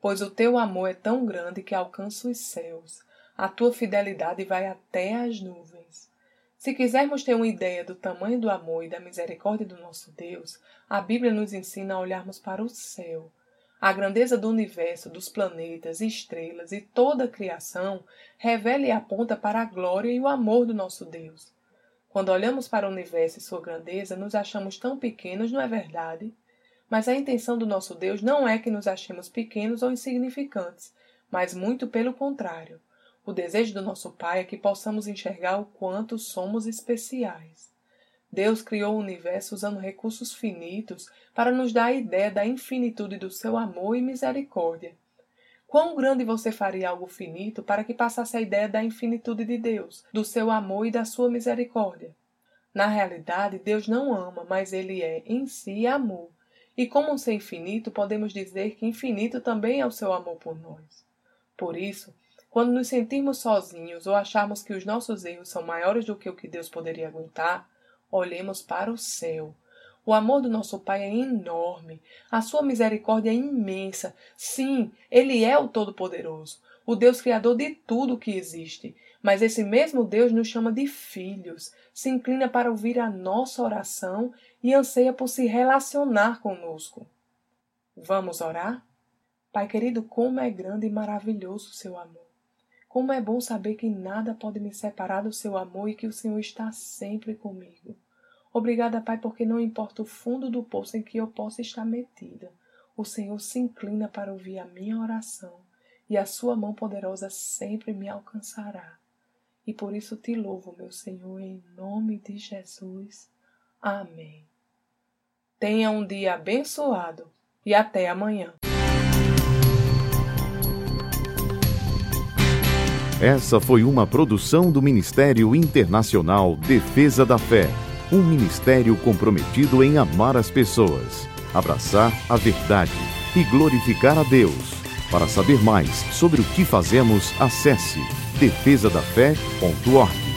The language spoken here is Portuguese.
pois o teu amor é tão grande que alcança os céus, a tua fidelidade vai até as nuvens. Se quisermos ter uma ideia do tamanho do amor e da misericórdia do nosso Deus, a Bíblia nos ensina a olharmos para o céu. A grandeza do universo, dos planetas, estrelas e toda a criação revela e aponta para a glória e o amor do nosso Deus. Quando olhamos para o universo e sua grandeza, nos achamos tão pequenos, não é verdade? Mas a intenção do nosso Deus não é que nos achemos pequenos ou insignificantes, mas muito pelo contrário. O desejo do nosso Pai é que possamos enxergar o quanto somos especiais. Deus criou o universo usando recursos finitos para nos dar a ideia da infinitude do seu amor e misericórdia. Quão grande você faria algo finito para que passasse a ideia da infinitude de Deus, do seu amor e da sua misericórdia? Na realidade, Deus não ama, mas Ele é, em si, amor e como ser infinito, podemos dizer que infinito também é o seu amor por nós. Por isso, quando nos sentirmos sozinhos ou acharmos que os nossos erros são maiores do que o que Deus poderia aguentar, olhemos para o céu. O amor do nosso Pai é enorme, a sua misericórdia é imensa. Sim, Ele é o Todo-Poderoso, o Deus Criador de tudo que existe. Mas esse mesmo Deus nos chama de filhos, se inclina para ouvir a nossa oração e anseia por se relacionar conosco. Vamos orar? Pai querido, como é grande e maravilhoso o seu amor. Como é bom saber que nada pode me separar do seu amor e que o Senhor está sempre comigo. Obrigada, Pai, porque não importa o fundo do poço em que eu possa estar metida, o Senhor se inclina para ouvir a minha oração e a sua mão poderosa sempre me alcançará. E por isso te louvo, meu Senhor, em nome de Jesus. Amém. Tenha um dia abençoado e até amanhã. Essa foi uma produção do Ministério Internacional Defesa da Fé, um ministério comprometido em amar as pessoas, abraçar a verdade e glorificar a Deus. Para saber mais sobre o que fazemos, acesse defesadafé.org.